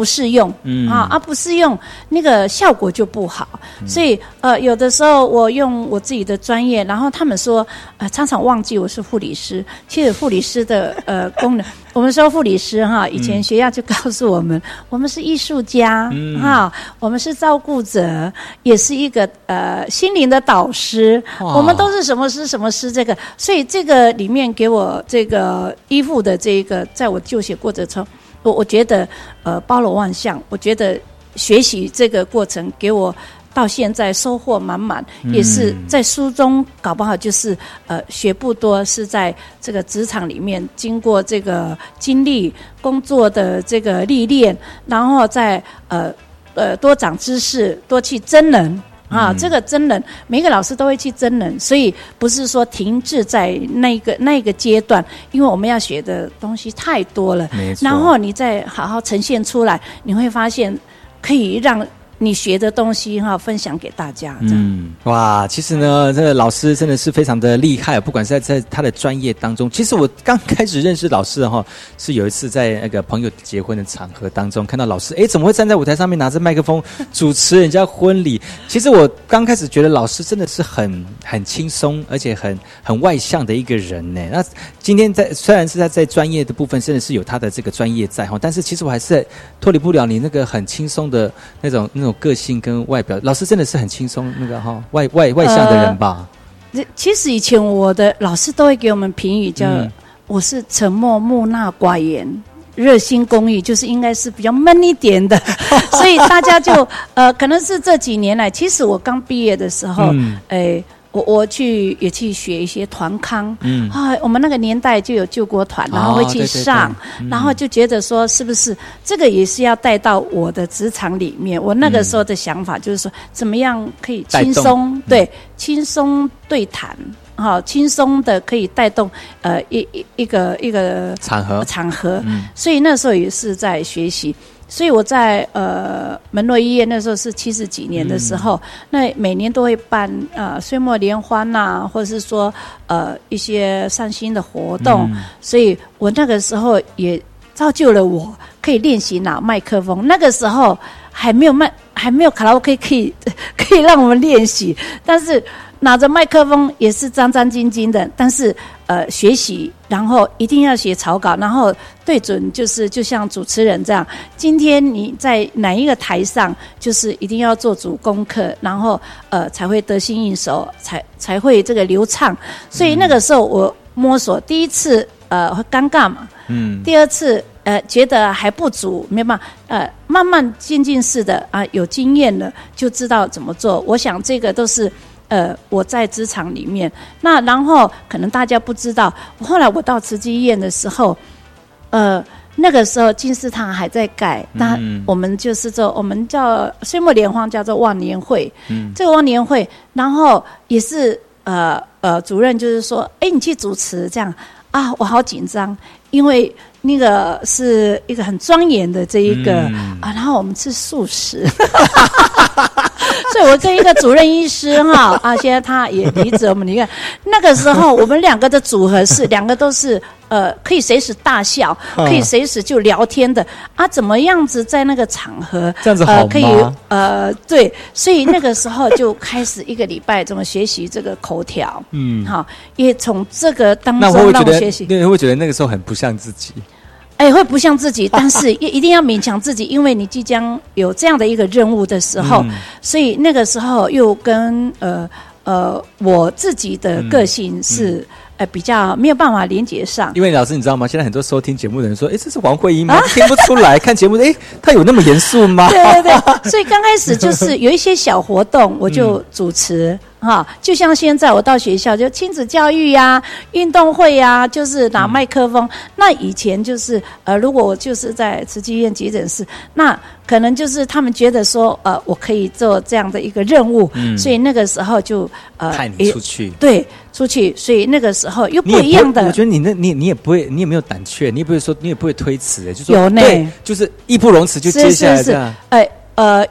不适用，嗯啊，啊不适用，那个效果就不好。所以呃，有的时候我用我自己的专业，然后他们说呃，常常忘记我是护理师。其实护理师的呃功能，*laughs* 我们说护理师哈，以前学校就告诉我们，我们是艺术家哈，我们是照顾者，也是一个呃心灵的导师。我们都是什么师什么师这个，所以这个里面给我这个依附的这一个，在我就学过程中。我我觉得，呃，包罗万象。我觉得学习这个过程给我到现在收获满满，也是在书中搞不好就是呃学不多，是在这个职场里面经过这个经历工作的这个历练，然后再呃呃多长知识，多去真人。啊，这个真人，每个老师都会去真人，所以不是说停滞在那个那个阶段，因为我们要学的东西太多了。然后你再好好呈现出来，你会发现可以让。你学的东西哈，分享给大家。嗯，哇，其实呢，这个老师真的是非常的厉害，不管是在在他的专业当中。其实我刚开始认识老师哈，是有一次在那个朋友结婚的场合当中，看到老师，哎，怎么会站在舞台上面拿着麦克风主持人家婚礼？其实我刚开始觉得老师真的是很很轻松，而且很很外向的一个人呢。那今天在虽然是在在专业的部分，真的是有他的这个专业在哈，但是其实我还是脱离不了你那个很轻松的那种那种。个性跟外表，老师真的是很轻松那个哈外外外向的人吧？其实以前我的老师都会给我们评语，叫我是沉默木讷寡言、热心公益，就是应该是比较闷一点的。*laughs* 所以大家就呃，可能是这几年来，其实我刚毕业的时候，哎。我我去也去学一些团康，嗯。啊，我们那个年代就有救国团，然后会去上，然后就觉得说是不是这个也是要带到我的职场里面？我那个时候的想法就是说，怎么样可以轻松对轻松对谈，哈，轻松的可以带动呃一一一个一个场合。场合，所以那时候也是在学习。所以我在呃门诺医院那时候是七十几年的时候，那每年都会办呃岁末联欢呐，或者是说呃一些善心的活动，所以我那个时候也造就了我可以练习拿麦克风。那个时候还没有麦，还没有卡拉 OK 可以 *laughs* 可以让我们练习，但是。拿着麦克风也是战战兢兢的，但是呃学习，然后一定要写草稿，然后对准就是就像主持人这样，今天你在哪一个台上，就是一定要做足功课，然后呃才会得心应手，才才会这个流畅。所以那个时候我摸索，第一次呃会尴尬嘛，嗯，第二次呃觉得还不足，没办法，呃慢慢渐进式的啊有经验了就知道怎么做。我想这个都是。呃，我在职场里面，那然后可能大家不知道，后来我到慈济医院的时候，呃，那个时候金丝堂还在盖，那我们就是做我们叫岁末联欢叫做万年会，嗯，这个万年会，然后也是呃呃，主任就是说，哎，你去主持这样。啊，我好紧张，因为。那个是一个很庄严的这一个。啊，然后我们吃素食，*laughs* *laughs* *laughs* 所以我跟一个主任医师哈 *laughs* 啊，现在他也离职，我们你看那个时候我们两个的组合是两个都是呃可以随时大笑，可以随时就聊天的。啊，怎么样子在那个场合这样子好可以呃对，所以那个时候就开始一个礼拜怎么学习这个口条，嗯，好，也从这个当中让我学习，对，会觉得那个时候很不像自己。哎，会不像自己，但是也 *laughs* 一定要勉强自己，因为你即将有这样的一个任务的时候，所以那个时候又跟呃呃我自己的个性是呃比较没有办法连接上。因为老师你知道吗？现在很多收听节目的人说，*laughs* 哎，这是王慧英吗？*laughs* 听不出来。看节目，哎，他有那么严肃吗？对对对，所以刚开始就是有一些小活动，我就主持。哈，就像现在我到学校就亲子教育呀、运动会呀，就是拿麦克风。那以前就是呃，如果我就是在慈济医院急诊室，那可能就是他们觉得说呃，我可以做这样的一个任务，所以那个时候就呃派你出去，对，出去。所以那个时候又不一样的。我觉得你那你你也不会，你也没有胆怯，你也不会说，你也不会推辞，就说有呢，就是义不容辞就接下来这样。哎。呃，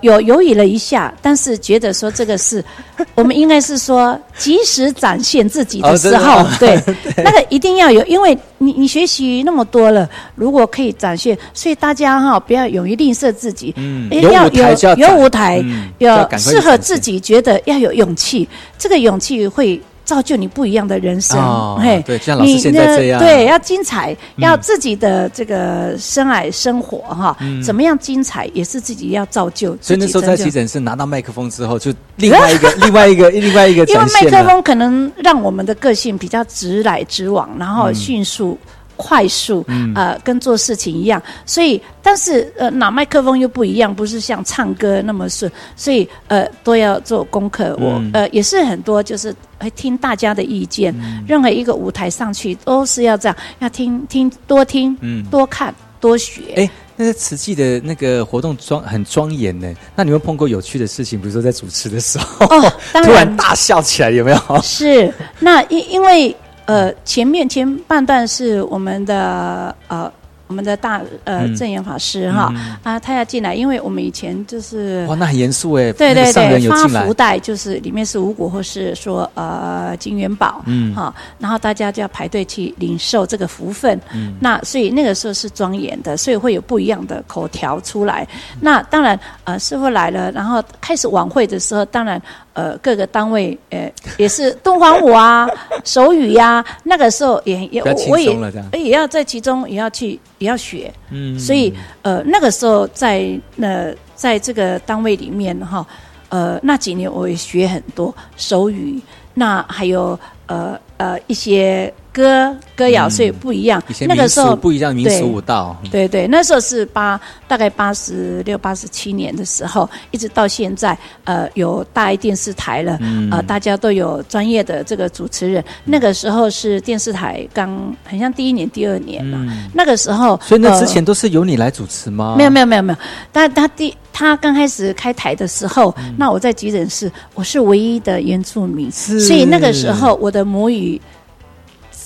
有犹豫了一下，但是觉得说这个是，*laughs* 我们应该是说及时展现自己的时候，对，那个一定要有，因为你你学习那么多了，如果可以展现，所以大家哈不要勇于吝啬自己，嗯，有舞台有舞台，要适合自己，觉得要有勇气，这个勇气会。造就你不一样的人生，嘿，对，像老师现在这样，对，要精彩，要自己的这个深爱生活哈，怎么样精彩也是自己要造就。所以那时候在急诊室拿到麦克风之后，就另外一个、*laughs* 另外一个、*laughs* 另外一个，因为麦克风可能让我们的个性比较直来直往，然后迅速。快速，呃，跟做事情一样，所以，但是，呃，拿麦克风又不一样，不是像唱歌那么顺，所以，呃，都要做功课。我，呃，也是很多，就是会听大家的意见。任何一个舞台上去，都是要这样，要听听，多听，多看，多学。哎，那个瓷器的那个活动庄很庄严呢。那你们碰过有趣的事情？比如说在主持的时候，*laughs* 突然大笑起来，有没有？是，那因因为。呃，前面前半段是我们的呃。我们的大呃正言法师哈啊，他要进来，因为我们以前就是哇，那很严肃哎，对对对，发福袋就是里面是五谷或是说呃金元宝，嗯。哈，然后大家就要排队去领受这个福分，嗯，那所以那个时候是庄严的，所以会有不一样的口条出来。那当然呃，师傅来了，然后开始晚会的时候，当然呃各个单位呃也是东皇舞啊、*laughs* 手语呀，那个时候也也我也也要在其中也要去。也要学，嗯，所以呃那个时候在那在这个单位里面哈，呃那几年我也学很多手语，那还有呃呃一些。歌歌谣，所以不一样。那个时候不一样，民俗舞蹈。对对，那时候是八大概八十六、八十七年的时候，一直到现在，呃，有大爱电视台了，呃，大家都有专业的这个主持人。那个时候是电视台刚很像第一年、第二年嘛。那个时候，所以那之前都是由你来主持吗？没有没有没有没有。但他第他刚开始开台的时候，那我在急诊室，我是唯一的原住民，所以那个时候我的母语。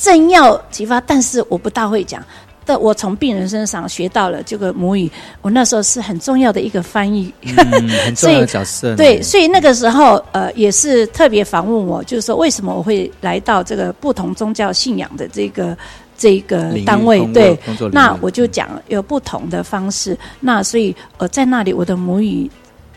正要启发，但是我不大会讲。但我从病人身上学到了这个母语，我那时候是很重要的一个翻译，很 *laughs* 重要的角色。对，所以那个时候呃，也是特别访问我，就是说为什么我会来到这个不同宗教信仰的这个这个单位？对，那我就讲有不同的方式。那所以呃，在那里我的母语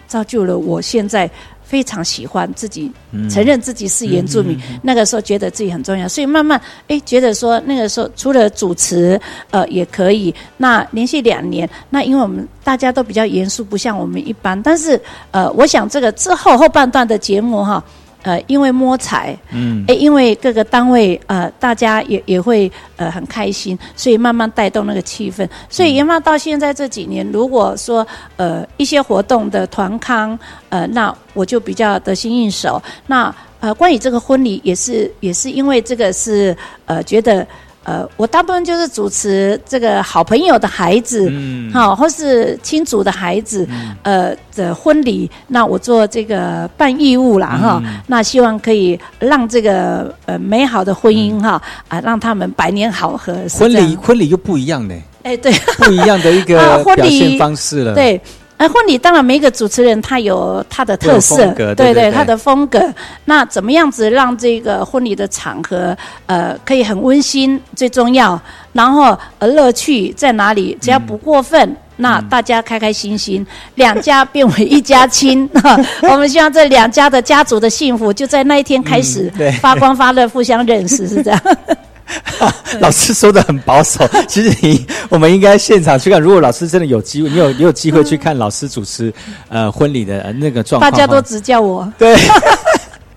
造就了我现在。非常喜欢自己承认自己是原住民，那个时候觉得自己很重要，所以慢慢哎觉得说那个时候除了主持呃也可以，那连续两年，那因为我们大家都比较严肃，不像我们一般，但是呃我想这个之后后半段的节目哈。呃，因为摸彩，嗯，哎，因为各个单位，呃，大家也也会呃很开心，所以慢慢带动那个气氛。所以研发到现在这几年，如果说呃一些活动的团康，呃，那我就比较得心应手。那呃，关于这个婚礼，也是也是因为这个是呃，觉得呃，我大部分就是主持这个好朋友的孩子，嗯，好，或是亲族的孩子，呃的婚礼，那我做这个办义务啦，哈，那希望可以让这个呃美好的婚姻哈啊，让他们百年好合。婚礼婚礼又不一样呢，哎，对，不一样的一个 *laughs* 表现方式了，对。而婚礼当然每一个主持人他有他的特色，对对，他的风格。那怎么样子让这个婚礼的场合呃可以很温馨最重要，然后呃乐趣在哪里？只要不过分，那大家开开心心，两家变为一家亲。*laughs* 我们希望这两家的家族的幸福就在那一天开始发光发热，互相认识，是这样。*laughs* *laughs* 老师说的很保守，其实你我们应该现场去看。如果老师真的有机会，你有你有机会去看老师主持呃婚礼的那个状况，大家都指教我。对。*laughs*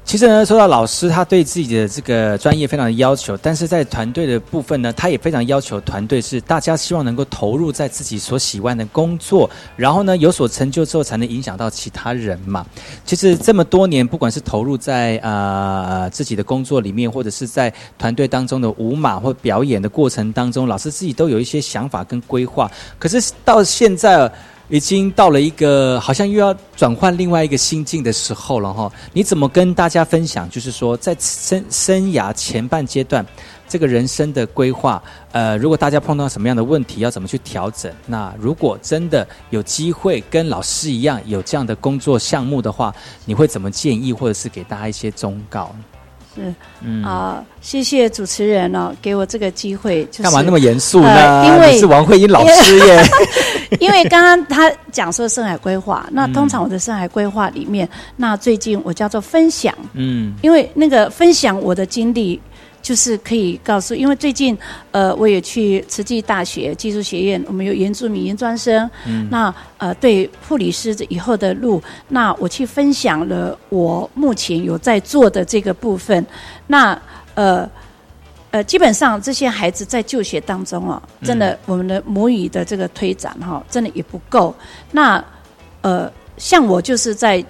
其实呢，说到老师，他对自己的这个专业非常的要求，但是在团队的部分呢，他也非常要求团队是大家希望能够投入在自己所喜欢的工作，然后呢有所成就之后，才能影响到其他人嘛。其实这么多年，不管是投入在呃自己的工作里面，或者是在团队当中的舞马或表演的过程当中，老师自己都有一些想法跟规划。可是到现在。已经到了一个好像又要转换另外一个心境的时候了哈，你怎么跟大家分享？就是说，在生生涯前半阶段，这个人生的规划，呃，如果大家碰到什么样的问题，要怎么去调整？那如果真的有机会跟老师一样有这样的工作项目的话，你会怎么建议，或者是给大家一些忠告？是，嗯啊，谢谢主持人哦，给我这个机会。干嘛那么严肃呢？因为是王慧英老师耶。*laughs* 因为刚刚他讲说深海规划，那通常我的深海规划里面，那最近我叫做分享，嗯，因为那个分享我的经历。就是可以告诉，因为最近，呃，我也去慈济大学技术学院，我们有原住民研专生，嗯，那呃，对护理师以后的路，那我去分享了我目前有在做的这个部分，那呃呃，基本上这些孩子在就学当中哦，真的我们的母语的这个推展哈，真的也不够，那呃，像我就是在。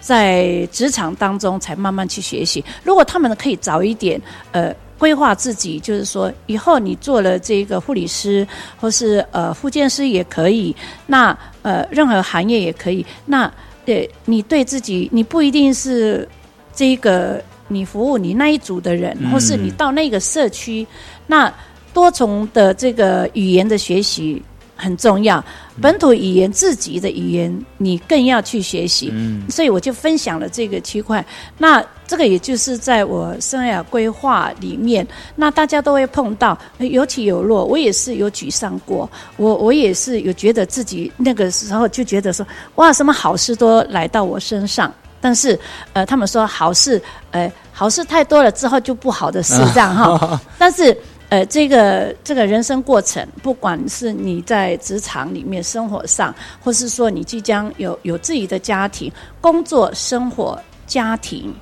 在职场当中才慢慢去学习。如果他们可以早一点，呃，规划自己，就是说以后你做了这个护理师，或是呃护健师也可以，那呃任何行业也可以。那对你对自己，你不一定是这个你服务你那一组的人，或是你到那个社区，那多重的这个语言的学习。很重要，本土语言自己的语言，你更要去学习。嗯，所以我就分享了这个区块。那这个也就是在我生涯规划里面，那大家都会碰到有起有落。我也是有沮丧过，我我也是有觉得自己那个时候就觉得说，哇，什么好事都来到我身上。但是，呃，他们说好事，呃，好事太多了之后就不好的事这样哈。*laughs* 但是。呃，这个这个人生过程，不管是你在职场里面、生活上，或是说你即将有有自己的家庭、工作、生活、家庭，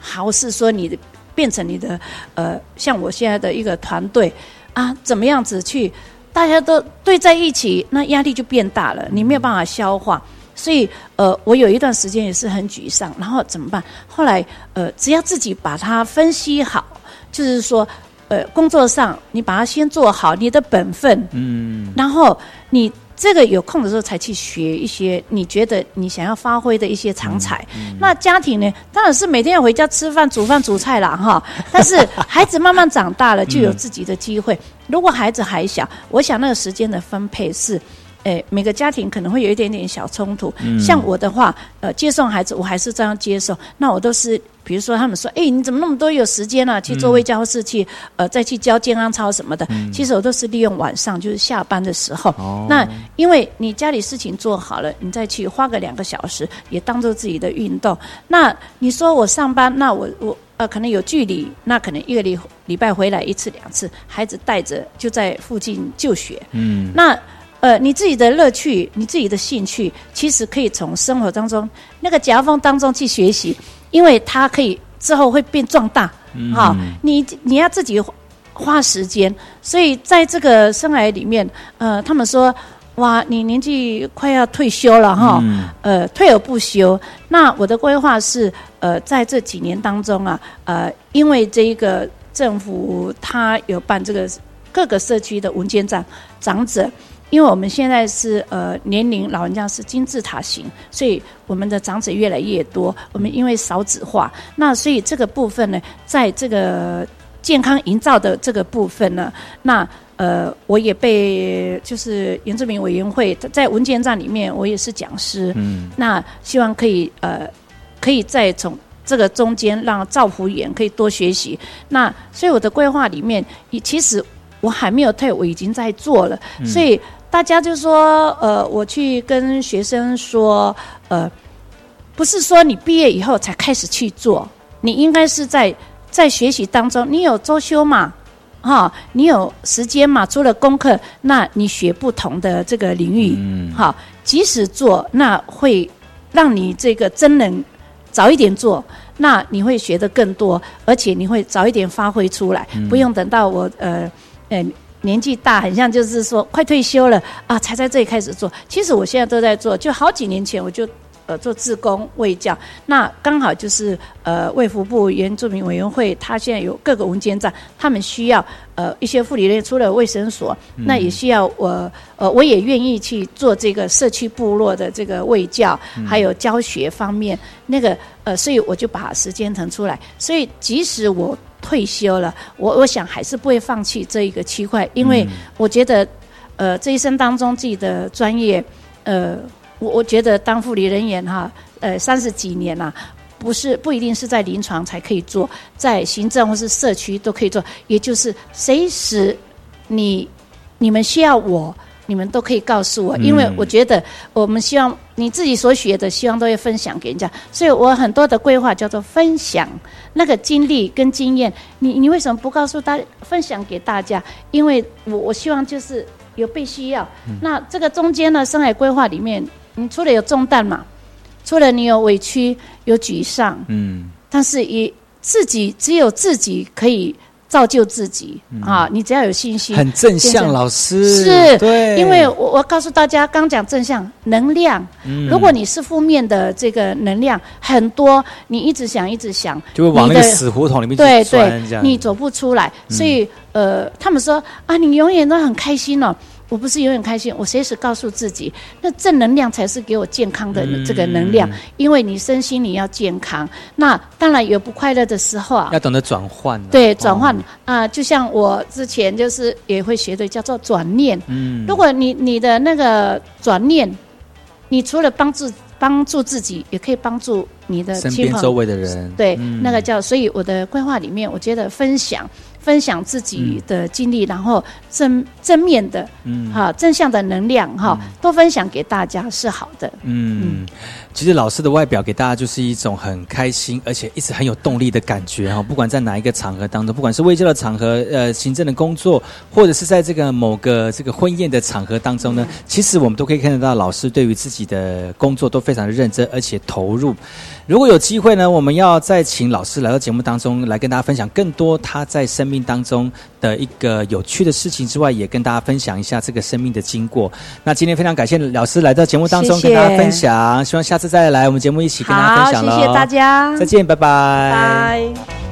还是说你的变成你的呃，像我现在的一个团队啊，怎么样子去大家都对在一起，那压力就变大了，你没有办法消化，所以呃，我有一段时间也是很沮丧，然后怎么办？后来呃，只要自己把它分析好，就是说。呃，工作上你把它先做好你的本分，嗯，然后你这个有空的时候才去学一些你觉得你想要发挥的一些长才。那家庭呢，当然是每天要回家吃饭、煮饭、煮菜了哈。*laughs* 但是孩子慢慢长大了，就有自己的机会。如果孩子还小，我想那个时间的分配是。诶，每个家庭可能会有一点点小冲突。像我的话，呃，接送孩子，我还是这样接送。那我都是，比如说他们说，哎，你怎么那么多有时间呢？去做微教室，去呃，再去教健康操什么的。其实我都是利用晚上，就是下班的时候。那因为你家里事情做好了，你再去花个两个小时，也当做自己的运动。那你说我上班，那我我呃，可能有距离，那可能一个礼礼拜回来一次两次，孩子带着就在附近就学。嗯，那。呃，你自己的乐趣，你自己的兴趣，其实可以从生活当中那个夹缝当中去学习，因为它可以之后会变壮大。好，你你要自己花时间，所以在这个生涯里面，呃，他们说哇，你年纪快要退休了哈，呃，退而不休。那我的规划是，呃，在这几年当中啊，呃，因为这一个政府它有办这个各个社区的文件站长者，因为我们现在是呃年龄老人家是金字塔型，所以我们的长者越来越多。我们因为少子化，那所以这个部分呢，在这个健康营造的这个部分呢，那。呃，我也被就是原住民委员会在文件站里面，我也是讲师。嗯，那希望可以呃，可以再从这个中间让造福员可以多学习。那所以我的规划里面，其实我还没有退，我已经在做了。嗯所以大家就说，呃，我去跟学生说，呃，不是说你毕业以后才开始去做，你应该是在在学习当中，你有周休嘛？哈，你有时间嘛？除了功课，那你学不同的这个领域，嗯好，即使做，那会让你这个真能早一点做，那你会学的更多，而且你会早一点发挥出来，不用等到我呃呃年纪大，很像就是说快退休了啊，才在这里开始做。其实我现在都在做，就好几年前我就。呃，做志工卫教，那刚好就是呃，卫福部原住民委员会，他现在有各个文件站，他们需要呃一些护理类，除了卫生所，那也需要我呃，我也愿意去做这个社区部落的这个卫教，还有教学方面那个呃，所以我就把时间腾出来，所以即使我退休了，我我想还是不会放弃这一个区块，因为我觉得呃，这一生当中自己的专业呃。我我觉得当护理人员哈，呃，三十几年呐，不是不一定是在临床才可以做，在行政或是社区都可以做，也就是随时你你们需要我，你们都可以告诉我，因为我觉得我们希望你自己所学的，希望都会分享给人家，所以我很多的规划叫做分享那个经历跟经验，你你为什么不告诉大分享给大家？因为我我希望就是有被需要，那这个中间呢，生涯规划里面。你除了有重担嘛，除了你有委屈、有沮丧，嗯，但是也自己只有自己可以造就自己啊！你只要有信心，很正向，老师是，对，因为我我告诉大家，刚讲正向能量，如果你是负面的这个能量很多，你一直想一直想，就会往那个死胡同里面对对，你走不出来。所以呃，他们说啊，你永远都很开心哦。我不是永远开心，我随时告诉自己，那正能量才是给我健康的这个能量。因为你身心你要健康，那当然有不快乐的时候啊，要懂得转换。对，转换啊，就像我之前就是也会学的，叫做转念。嗯，如果你你的那个转念，你除了帮助帮助自己，也可以帮助你的身边周围的人。对，那个叫，所以我的规划里面，我觉得分享。分享自己的经历，然后正正面的，嗯，哈，正向的能量，哈，都分享给大家是好的。嗯，其实老师的外表给大家就是一种很开心，而且一直很有动力的感觉哈。不管在哪一个场合当中，不管是微教的场合，呃，行政的工作，或者是在这个某个这个婚宴的场合当中呢，其实我们都可以看得到老师对于自己的工作都非常的认真，而且投入。如果有机会呢，我们要再请老师来到节目当中来跟大家分享更多他在生命当中的一个有趣的事情之外，也跟大家分享一下这个生命的经过。那今天非常感谢老师来到节目当中跟大家分享，希望下次再来我们节目一起跟大家分享喽。谢谢大家，再见，拜拜。拜。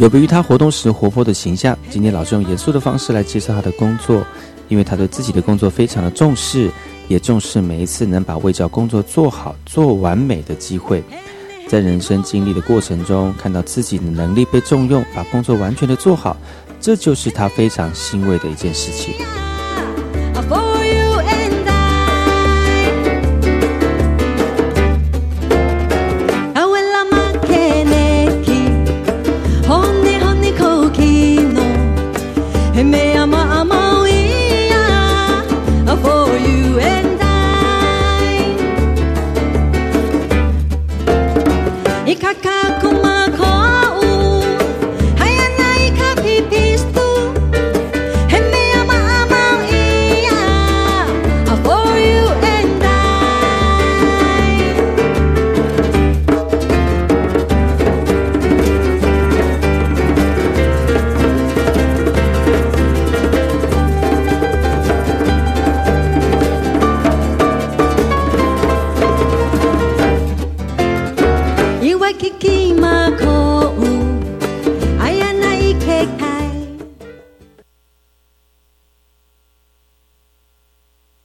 有别于他活动时活泼的形象，今天老师用严肃的方式来介绍他的工作，因为他对自己的工作非常的重视，也重视每一次能把卫教工作做好、做完美的机会。在人生经历的过程中，看到自己的能力被重用，把工作完全的做好，这就是他非常欣慰的一件事情。